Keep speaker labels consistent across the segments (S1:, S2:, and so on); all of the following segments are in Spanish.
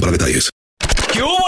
S1: para detalles.
S2: ¿Qué hubo,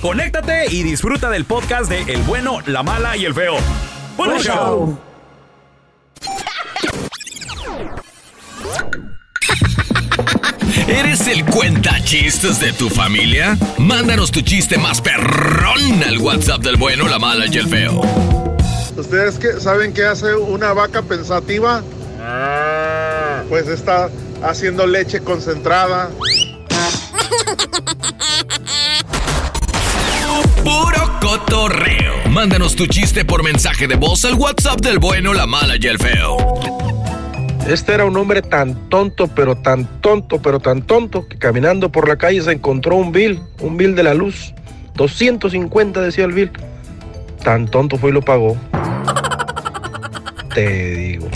S2: conéctate y disfruta del podcast de El bueno, la mala y el feo. ¡Buen
S3: Buen
S2: show!
S3: show.
S4: ¿Eres el cuenta chistes de tu familia? Mándanos tu chiste más perrón al WhatsApp del bueno, la mala y el feo.
S5: ¿Ustedes qué, saben qué hace una vaca pensativa? Pues está haciendo leche concentrada.
S4: Cotorreo. Mándanos tu chiste por mensaje de voz al WhatsApp del bueno, la mala y el feo.
S6: Este era un hombre tan tonto, pero tan tonto, pero tan tonto, que caminando por la calle se encontró un bill, un bill de la luz. 250 decía el bill. Tan tonto fue y lo pagó. Te digo.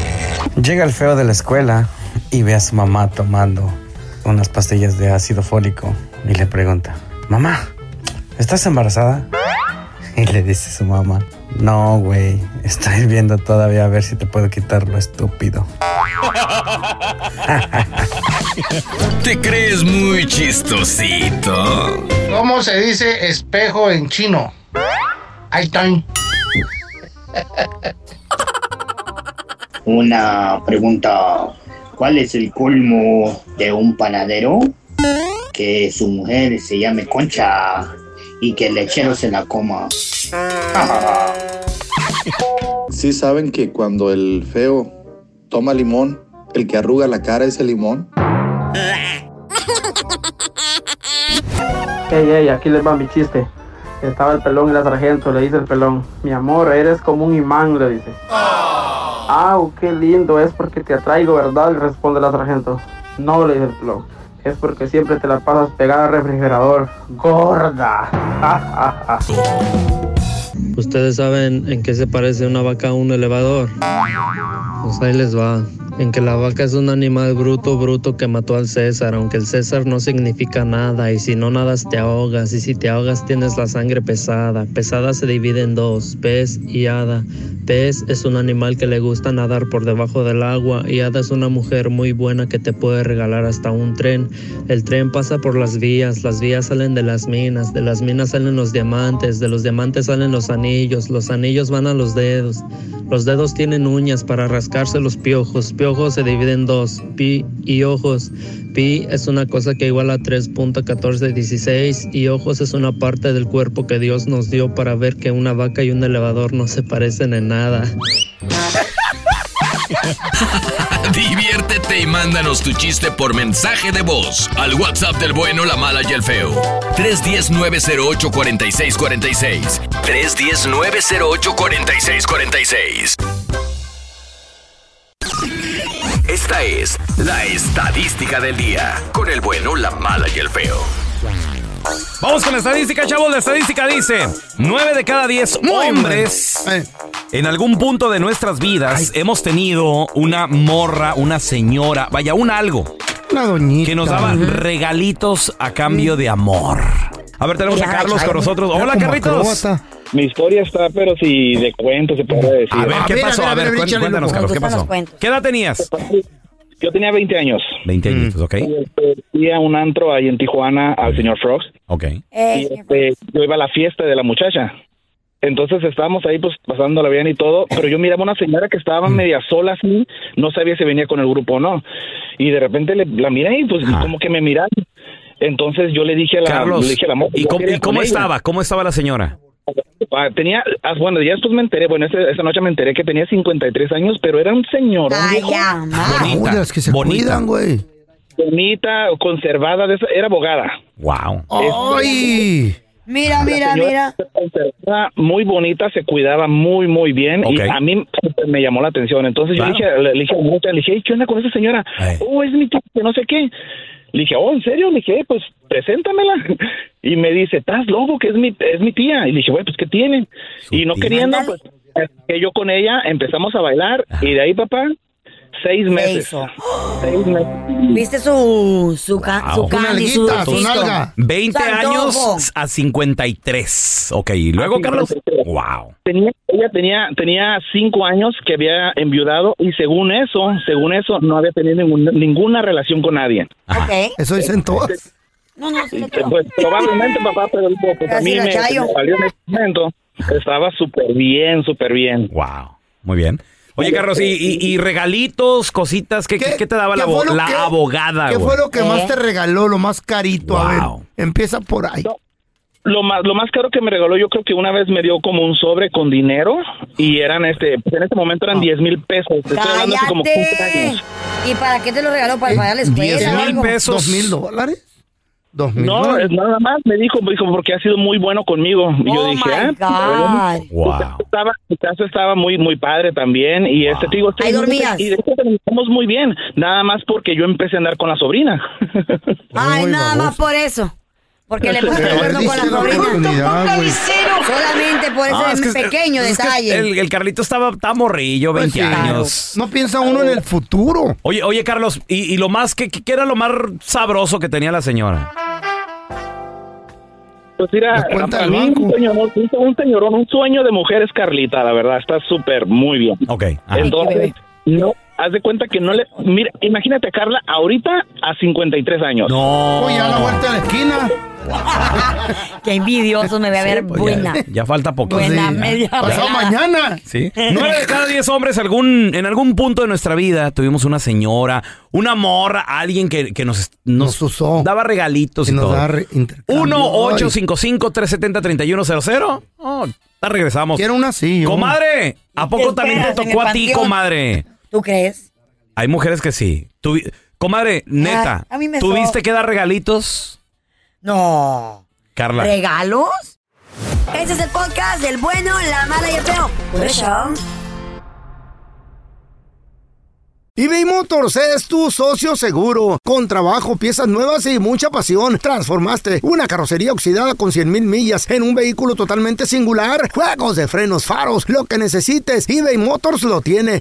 S7: Llega el feo de la escuela y ve a su mamá tomando unas pastillas de ácido fólico y le pregunta, mamá, ¿estás embarazada? Y le dice su mamá, no, güey, estoy viendo todavía a ver si te puedo quitar lo estúpido.
S4: ¿Te crees muy chistosito?
S8: ¿Cómo se dice espejo en chino? Ahí está.
S9: Una pregunta. ¿Cuál es el colmo de un panadero? Que su mujer se llame Concha y que el lechero se la coma.
S10: Sí saben que cuando el feo toma limón, el que arruga la cara es el limón.
S11: Ey, ey, aquí les va mi chiste. Estaba el pelón y la sargento, le dice el pelón, mi amor, eres como un imán, le dice. Ah, qué lindo, es porque te atraigo, ¿verdad? Le responde la sargento. No, le dice el pelón, es porque siempre te la pasas pegada al refrigerador. Gorda.
S12: ¿Ustedes saben en qué se parece una vaca a un elevador? Pues ahí les va. En que la vaca es un animal bruto, bruto que mató al César, aunque el César no significa nada, y si no nadas te ahogas, y si te ahogas tienes la sangre pesada. Pesada se divide en dos, pez y hada. Pez es un animal que le gusta nadar por debajo del agua, y hada es una mujer muy buena que te puede regalar hasta un tren. El tren pasa por las vías, las vías salen de las minas, de las minas salen los diamantes, de los diamantes salen los anillos, los anillos van a los dedos. Los dedos tienen uñas para rascarse los piojos. Piojos se dividen en dos, pi y ojos. Pi es una cosa que iguala a 3.1416 y ojos es una parte del cuerpo que Dios nos dio para ver que una vaca y un elevador no se parecen en nada.
S4: Diviértete y mándanos tu chiste por mensaje de voz al WhatsApp del bueno, la mala y el feo. 310-908-4646. 310-908-4646. Esta es la estadística del día con el bueno, la mala y el feo.
S2: Vamos con la estadística, chavos. La estadística dice: 9 de cada 10 hombres en algún punto de nuestras vidas hemos tenido una morra, una señora, vaya, un algo.
S8: Una doñita.
S2: Que nos daba regalitos a cambio de amor. A ver, tenemos a Carlos con nosotros. Hola, Carlitos.
S13: Mi historia está, pero si de cuento se puede decir.
S2: A ver, ¿qué pasó? A ver, cuéntanos, Carlos, ¿qué pasó? ¿Qué edad tenías?
S13: Yo tenía 20 años.
S2: 20 añitos, ¿ok?
S13: Y, este, Fui a un antro ahí en Tijuana al señor Frogs.
S2: Ok.
S13: Y este, yo iba a la fiesta de la muchacha. Entonces estábamos ahí pues pasándola bien y todo, pero yo miraba una señora que estaba media sola así, no sabía si venía con el grupo o no. Y de repente le- la miré y pues como que me miraron. Entonces yo le dije a la,
S2: Carlos,
S13: le dije a la
S2: ¿y
S13: yo
S2: cómo,
S13: quería
S2: y cómo
S13: con ella.
S2: estaba? ¿Cómo estaba la señora?
S13: Ah, Tenía, ah, bueno, ya después me enteré, bueno, ese- esa noche me enteré que tenía 53 años, pero era un señor,
S3: Ay, ya.
S2: Bonita,
S8: Uy, las que se
S2: bonita.
S8: cuidan, güey.
S13: bonita, conservada, de esa- era abogada.
S2: Wow.
S8: ¡Ay!
S3: Mira, mira, mira.
S13: conservada, muy bonita, se cuidaba muy, muy bien y a mí me llamó la atención. Entonces
S2: Claro.
S13: yo le dije, le dije le dije, "Ey, ¿qué onda con esa señora?
S2: Ey.
S13: Oh, es mi tía, no sé qué. Le dije, oh, ¿en serio? Le dije, "Eh, pues preséntamela. Y me dice, ¿estás loco? Que es mi, es mi tía. Y le dije, güey, pues ¿qué tiene? Y no
S2: tía.
S13: queriendo, pues, que yo con ella empezamos a bailar y de ahí, papá, seis meses. Seis meses.
S3: ¿Viste su, su, ca-
S2: Wow.
S3: su candy, su
S8: su nalga.
S2: 20
S3: Su antojo.
S2: años a 53. Ok, y luego, Carlos.
S13: 53.
S2: Wow.
S13: Tenía, ella tenía, tenía cinco años que había enviudado y según eso, según eso, no había tenido ninguna, ninguna relación con nadie.
S3: Ok.
S8: Eso dicen todas.
S3: No, no, sí creo.
S13: Pues probablemente, papá, pero pues, a mí me, me valió en ese momento. Estaba súper bien, súper bien.
S2: Wow. Muy bien. Oye, Carlos, ¿y, y- y regalitos, cositas? ¿Qué, qué- qué te daba la,
S8: qué que-
S2: abogada,
S8: ¿Qué
S2: güey?
S8: fue lo que más
S3: ¿Eh?
S8: te regaló, lo más carito? A ver,
S2: Wow.
S8: empieza por ahí.
S13: No, Lo más, lo más caro que me regaló, yo creo que una vez me dio como un sobre con dinero y eran este, pues, en ese momento eran 10 mil pesos. Te estoy hablando hace como 15
S3: ¡Cállate!
S13: años.
S3: ¿Y para qué te lo regaló? ¿Para pagar la escuela?
S2: 10
S3: o
S2: mil pesos.
S8: ¿Dos mil dólares? ¿Dos mil
S13: No,
S8: dólares?
S13: es nada más, me dijo, me dijo, porque ha sido muy bueno conmigo. Y yo
S3: Oh,
S13: dije,
S3: my
S13: ah,
S3: God.
S2: Wow.
S13: Estaba, tu casa estaba muy, muy padre también. Y este, te digo, este-
S3: Ahí dormías.
S13: Y de hecho terminamos muy bien. Nada más porque yo empecé a andar con la sobrina.
S3: Ay,
S8: Muy
S3: nada más por eso. Porque le
S8: De
S3: pusiste el cuerno con la sobrina. Solamente por ese
S2: Ah, es que-
S3: pequeño
S2: es que
S3: detalle.
S2: el, el Carlito estaba, estaba morrillo, 20
S8: Pues sí.
S2: años.
S8: No piensa uno en el futuro.
S2: Oye, oye, Carlos, ¿y, y lo más que qué era lo más sabroso que tenía la señora?
S13: Pues mira, para mí un señorón, un, un señorón, un sueño de mujer es Carlita, la verdad, está súper muy bien.
S2: Ok. ajá.
S13: Entonces, no, haz de cuenta que no le... Mira, imagínate a Carla ahorita a 53 años.
S2: No.
S8: Oye, a la vuelta de la esquina.
S3: Qué envidioso me ve a ver
S2: Pues
S3: buena.
S2: Ya, ya falta poco.
S3: Buena,
S8: Sí.
S3: media
S8: Pasado mañana.
S2: Sí. Nueve de cada diez hombres, algún, en algún punto de nuestra vida, tuvimos una señora, una morra, alguien que, que nos, nos,
S8: Nos usó.
S2: daba regalitos
S8: Y
S2: y
S8: nos
S2: todo.
S8: da re- intercambio.
S2: 1-855-370-3100. Oh, ya regresamos.
S8: Quiero una así.
S2: Comadre, ¿a poco también te tocó a ti, comadre?
S3: ¿Tú crees?
S2: Hay mujeres que sí. Tuvi- comadre, neta,
S3: a mí me
S2: ¿tuviste
S3: so-
S2: que dar regalitos?
S3: No.
S2: Carla.
S3: ¿Regalos? Este es el podcast del bueno, la mala y el feo. Por eso.
S8: eBay Motors es tu socio seguro. Con trabajo, piezas nuevas y mucha pasión, transformaste una carrocería oxidada con 100 mil millas en un vehículo totalmente singular. Juegos de frenos, faros, lo que necesites, eBay Motors lo tiene.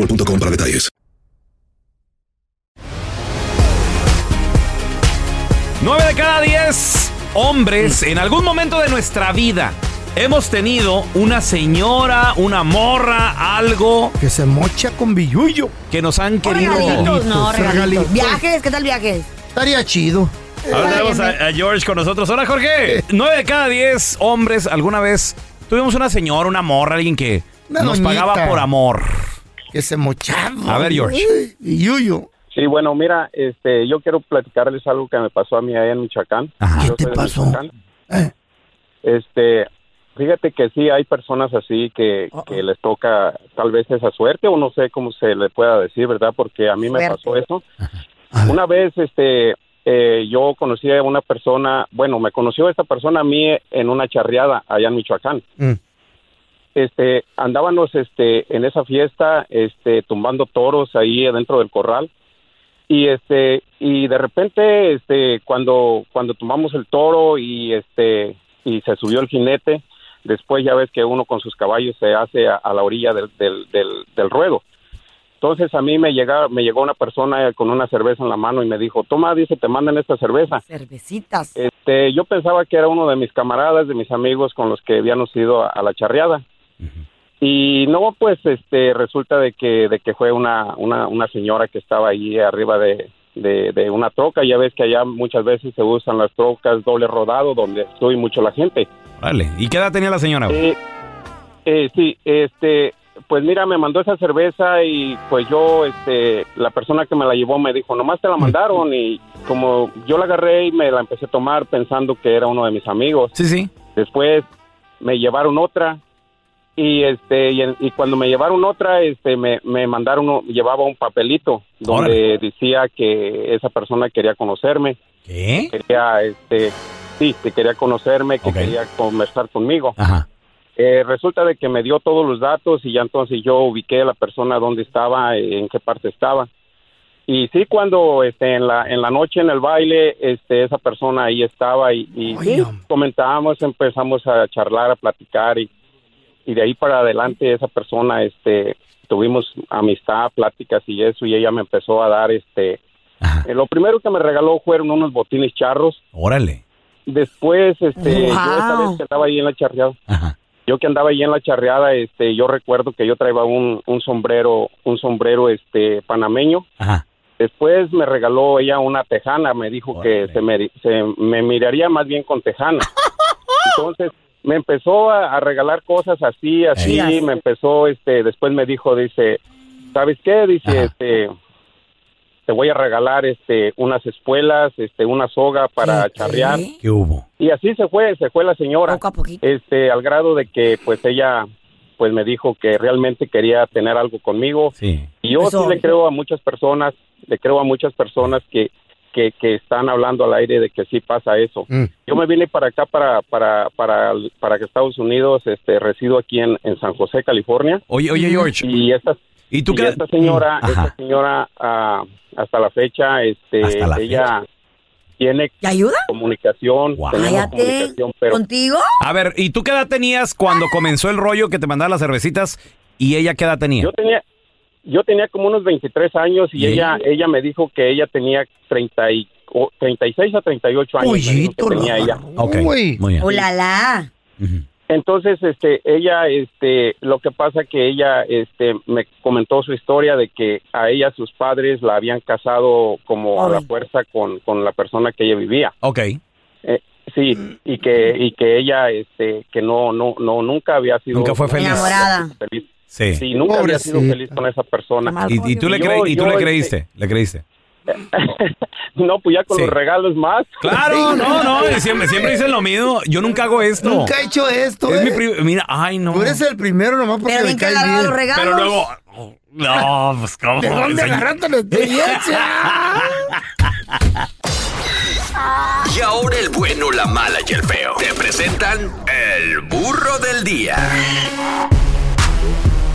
S1: boostmobile.com para detalles.
S2: 9 de cada 10 hombres en algún momento de nuestra vida hemos tenido una señora, una morra, algo
S8: Que se mocha con billuyo.
S2: que nos han querido.
S3: Regalitos, no, regalitos.
S8: regalitos.
S3: ¿Viajes? ¿Qué tal viajes?
S8: Estaría chido.
S2: Ahora tenemos a, a George con nosotros. Hola, Jorge. 9 de cada 10 hombres alguna vez tuvimos una señora, una morra, alguien que
S8: Una
S2: nos
S8: doñita.
S2: pagaba por amor.
S8: Que se.
S2: A ver, George.
S8: Uy, Billuyo.
S14: Sí, bueno, mira, este, yo quiero platicarles algo que me pasó a mí allá en Michoacán. ¿Qué te pasó? Este, fíjate que sí hay personas así que, que les toca tal vez esa suerte o no sé cómo se le pueda decir, ¿verdad? Porque a mí me
S3: Suerte.
S14: pasó eso. Una vez, este, eh, yo conocí a una persona, bueno, me conoció esta persona a mí en una charreada allá en Michoacán. Este, andábamos, este, en esa fiesta, este, tumbando toros ahí dentro del corral. Y este y de repente este cuando cuando tomamos el toro y este y se subió el jinete después ya ves que uno con sus caballos se hace a, a la orilla del, del, del, del ruedo. Entonces a mí me llega me llegó una persona con una cerveza en la mano y me dijo toma dice te mandan esta cerveza
S3: Cervecitas.
S14: este yo pensaba que era uno de mis camaradas de mis amigos con los que habíamos ido a, a la charreada y no, pues, este, resulta de que, de que fue una, una, una señora que estaba ahí arriba de, de, de una troca. Ya ves que allá muchas veces se usan las trocas doble rodado, donde estoy mucho la gente.
S2: Vale. ¿Y qué edad tenía la señora?
S14: Eh, eh, sí, este, pues mira, me mandó esa cerveza y pues yo, este, la persona que me la llevó me dijo, nomás te la mandaron y como yo la agarré y me la empecé a tomar pensando que era uno de mis amigos.
S2: Sí, sí.
S14: Después me llevaron otra y este y, cuando me llevaron otra este me, me mandaron uno- llevaba un papelito donde decía que esa persona quería conocerme.
S2: ¿Qué?
S14: quería este sí que quería conocerme que quería conversar conmigo.
S2: Ajá.
S14: Eh, resulta de que me dio todos los datos y ya entonces yo ubiqué a la persona dónde estaba en qué parte estaba. Y sí cuando este en la en la noche en el baile este esa persona ahí estaba y, y sí, comentábamos empezamos a charlar a platicar y y de ahí para adelante esa persona este tuvimos amistad pláticas y eso y ella me empezó a dar este eh, lo primero que me regaló fueron unos botines charros.
S2: Órale.
S14: después este yo esa vez que andaba ahí en la charreada yo que andaba ahí en la charreada este yo recuerdo que yo traía un, un sombrero un sombrero este panameño. Después me regaló ella una tejana me dijo que se me, se me miraría más bien con tejana. Entonces me empezó a, a regalar cosas así así me empezó este después me dijo dice sabes qué dice este te voy a regalar este unas espuelas este una soga para charrear
S2: ¿Qué hubo?
S14: y así se fue, se fue la señora. Este, al grado de que pues ella pues me dijo que realmente quería tener algo conmigo.
S2: Sí.
S14: Y yo sí le creo a muchas personas, le creo a muchas personas que que, que están hablando al aire de que sí pasa eso. Yo me vine para acá para para para para que Estados Unidos, este resido aquí en, en San José, California.
S2: Oye, oye, George.
S14: Y esta
S2: ¿Y tú
S14: y
S2: qué-
S14: esta señora,
S2: Mm,
S14: esta señora ah, hasta la fecha este
S2: Hasta la
S14: ella tiene comunicación, tenemos
S3: Cállate.
S14: comunicación, pero
S3: ¿Contigo?
S2: A ver, ¿y tú qué edad tenías cuando comenzó el rollo que te mandaba las cervecitas y ella qué edad tenía?
S14: Yo tenía, yo tenía como unos 23 años y,
S2: ¿Y
S14: ella, ella me dijo que ella tenía 30 y, o 36 a 38 años. que tenía ella.
S2: Ok, muy bien.
S3: ¡Ulala!
S14: Entonces, este, ella, este, lo que pasa que ella, este, me comentó su historia de que a ella sus padres la habían casado como a la fuerza con, con la persona que ella vivía.
S2: Ok.
S14: Eh, sí, y que, y que ella, este, que no, no, no, nunca había sido
S2: Nunca fue feliz.
S3: Enamorada.
S14: feliz.
S2: Sí.
S14: Sí, nunca había sido
S2: Pobrecita.
S14: feliz con esa persona.
S2: ¿Y, y tú le
S14: Yo-
S2: y tú
S14: yo,
S2: le
S14: este,
S2: creíste? ¿Le creíste?
S14: No, pues ya con
S2: Sí.
S14: los regalos más.
S2: Claro, no, no, siempre, siempre dicen lo mismo. Yo nunca hago esto.
S8: Nunca he hecho esto,
S2: Es
S8: eh.
S2: mi Mira, ay, no.
S8: Tú eres el primero nomás porque
S3: Pero
S8: me caes bien.
S3: los regalos.
S2: Pero luego. No, pues cómo.
S8: ¿De dónde agarraste la experiencia?
S4: Y ahora el bueno, la mala y el feo. Te presentan el burro del día.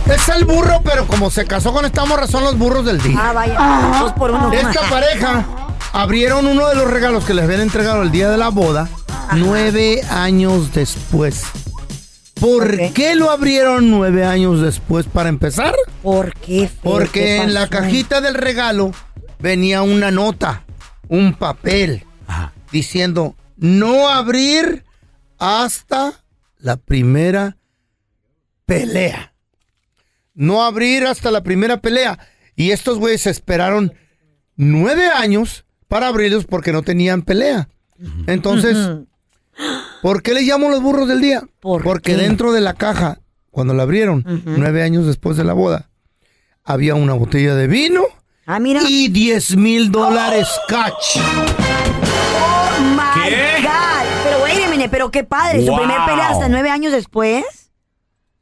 S8: Es el burro, pero como se casó con esta morra, son los burros del día.
S3: Ah, vaya. Dos por uno.
S8: Esta pareja abrieron uno de los regalos que les habían entregado el día de la boda, nueve años después. ¿Por qué lo abrieron nueve años después para empezar?
S3: ¿Por qué? feo?
S8: Porque
S3: ¿Qué
S8: en la cajita del regalo venía una nota, un papel, diciendo no abrir hasta la primera pelea. No abrir hasta la primera pelea. Y estos güeyes esperaron nueve años para abrirlos porque no tenían pelea. Entonces, ¿por qué le llamo los burros del día? porque
S3: qué?
S8: dentro de la caja, cuando la abrieron, nueve años después de la boda, había una botella de vino
S3: Ah, mira.
S8: Y 10 mil dólares catch.
S3: Oh my God. Pero wait a minute, pero qué padre. Su primer pelea hasta nueve años después.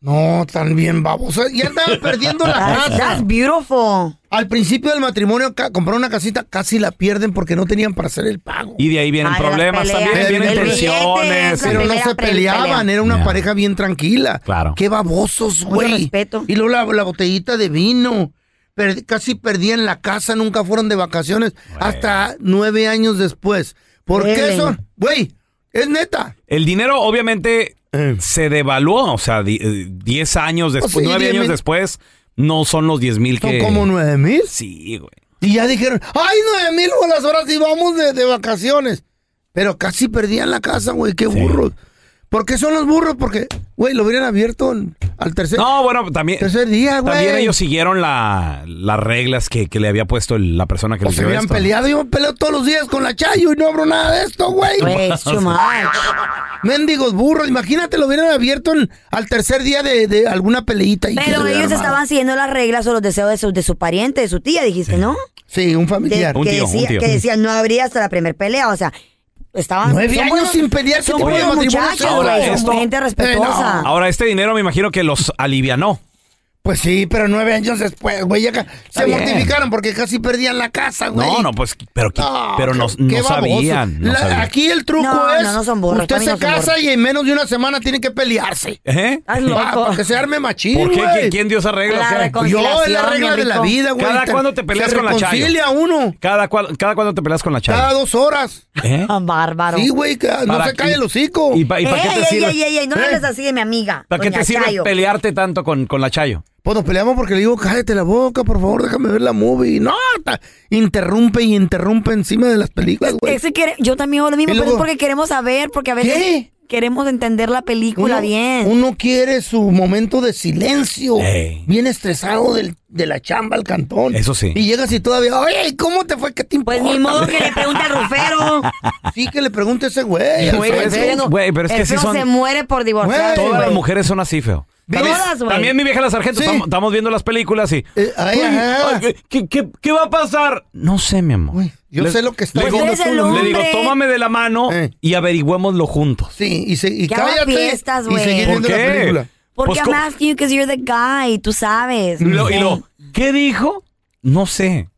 S8: No, tan bien baboso. Ya andaba perdiendo la casa.
S3: that's beautiful.
S8: Al principio del matrimonio, compraron una casita, casi la pierden porque no tenían para hacer el pago.
S2: Y de ahí vienen
S8: Ay,
S2: problemas
S8: peleas,
S2: también, vienen tensiones.
S8: Pero no se peleaban, era una pareja bien tranquila.
S2: Claro.
S8: Qué babosos, güey. Y luego la, la botellita de vino. Per- casi perdían la casa, nunca fueron de vacaciones hasta nueve años después. ¿Por qué
S2: Really?
S8: son? Güey, es neta.
S2: El dinero obviamente se devaluó, o sea, di- eh, 10 años después,
S8: sí,
S2: 9
S8: 10
S2: años
S8: mil.
S2: después, no son los 10 mil
S8: Son
S2: que...
S8: como nueve mil.
S2: Sí, güey.
S8: Y ya dijeron, ay, nueve mil bolas, ahora sí vamos de, de vacaciones. Pero casi perdían la casa, güey, qué burros. ¿Por qué son los burros? Porque, güey, lo hubieran abierto al tercer,
S2: No, bueno, también...
S8: tercer día, güey.
S2: También ellos siguieron la, las reglas que, que le había puesto el- la persona que
S8: O
S2: les
S8: se
S2: dio
S8: hubieran
S2: esto.
S8: peleado. Yo peleo todos los días con la Chayo y no abro nada de esto, güey.
S3: Güey, it's too much.
S8: Mendigos burros. Imagínate, lo hubieran abierto en- al tercer día de, de alguna peleita. Y que
S3: Pero
S8: hubiera
S3: ellos
S8: armado.
S3: estaban siguiendo las reglas o los deseos de su, de su pariente, de su tía, dijiste, ¿no?
S8: Sí, un
S3: De-
S8: familiar.
S3: que, decía, que decía no habría hasta la primer pelea, o sea, estaban...
S8: Nueve años
S3: buenos-
S8: sin pelear, ¿qué
S3: Son
S8: tipo de
S3: buenos muchachos,
S2: Ahora, esto-
S3: gente respetuosa.
S2: Ahora, este dinero me imagino que los alivianó.
S8: Pues sí, pero nueve años después, güey, ya se
S2: bien.
S8: mortificaron porque casi perdían la casa, güey.
S2: No, no, pues, pero, que-
S8: No,
S2: pero no,
S8: qué-
S2: no sabían. no
S8: La-
S2: sabían.
S8: Aquí el truco
S3: No,
S8: es,
S3: no, no son burros,
S8: usted se casa
S3: burros.
S8: y en menos de una semana tienen que pelearse.
S2: ¿Eh?
S3: Estás loco.
S8: Ah, para que se arme machín,
S2: ¿Por qué? ¿Quién- dio esa regla?
S8: Yo, es la regla de la vida, güey.
S2: ¿Cada cuándo te peleas
S8: se
S2: con la Chayo?
S8: uno.
S2: ¿Cada, cual- cada cuándo te peleas con la chava?
S8: Cada dos horas.
S2: ¿Eh?
S3: Bárbaro.
S8: Sí, güey, no
S2: ¿Para
S8: se cae el hocico.
S2: ¿Y pa- y para qué te sirve?
S3: ey, ey, ey, no
S8: ¿Eh?
S3: hables así de mi amiga.
S2: ¿Para qué te sirve
S3: Chayo.
S2: pelearte tanto con, con la Chayo?
S8: Pues nos peleamos porque le digo, cállate la boca, por favor, déjame ver la movie. No, ta- interrumpe y interrumpe encima de las películas, güey.
S3: Es que quiere- yo también hago lo mismo,
S8: Y
S3: pero es
S8: luego-
S3: porque queremos saber, porque a veces
S8: ¿Qué?
S3: queremos entender la película
S8: Uno,
S3: bien.
S8: uno quiere su momento de silencio.
S2: Ey.
S8: Bien estresado del- de la chamba al cantón.
S2: Eso sí.
S8: Y llegas y todavía, oye, ¿cómo te fue? ¿Qué te importa?
S3: Pues ni modo que le pregunte al rufero.
S8: Sí, que le pregunte a ese güey. al
S2: pero es que
S3: el
S2: sí
S3: feo
S2: son-
S3: se muere por divorciar.
S2: Todas las mujeres son así, feo. También,
S3: Todas, güey.
S2: también mi vieja la sargento,
S8: Sí.
S2: estamos, estamos viendo las películas y...
S8: Eh, ay,
S2: Uy,
S8: ajá.
S2: ay, ¿qué- ¿qué, qué, qué va a pasar? No sé, mi amor.
S8: yo
S2: Le-
S8: sé lo que está
S2: le digo,
S3: Pues el
S2: Le digo, tómame de la mano
S8: Eh.
S2: y averigüémoslo juntos.
S8: Sí, y, se, y
S3: Que haga
S8: cállate
S3: fiestas,
S8: y
S3: güey.
S8: seguir
S2: ¿Por
S8: viendo la
S2: qué?
S8: película.
S3: Porque
S2: Pues,
S3: I'm
S2: ¿cómo?
S3: asking you because you're the guy, tú sabes.
S2: Y lo- y lo- ¿Qué dijo? No sé.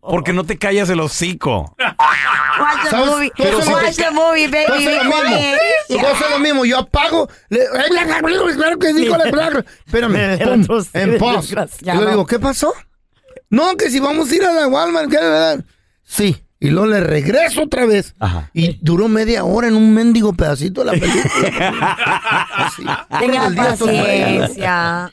S2: Porque no te callas el hocico.
S3: Watch the movie.
S8: Lo
S3: Watch the movie,
S8: Tú
S3: baby.
S8: haces lo
S3: be
S8: mismo.
S3: quiet.
S8: Tú haces lo mismo. Yo apago. Le, claro que dijo la palabra. Espérame. pum, en paz. Y
S3: desgraciado.
S8: le digo, ¿qué pasó? No, que si vamos a ir a la Walmart. ¿qué? Sí. Y luego le regreso otra vez.
S2: Ajá.
S8: Y duró media hora en un mendigo pedacito de la película. Así.
S3: Tenga paciencia.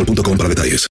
S1: boostmobile.com para detalles.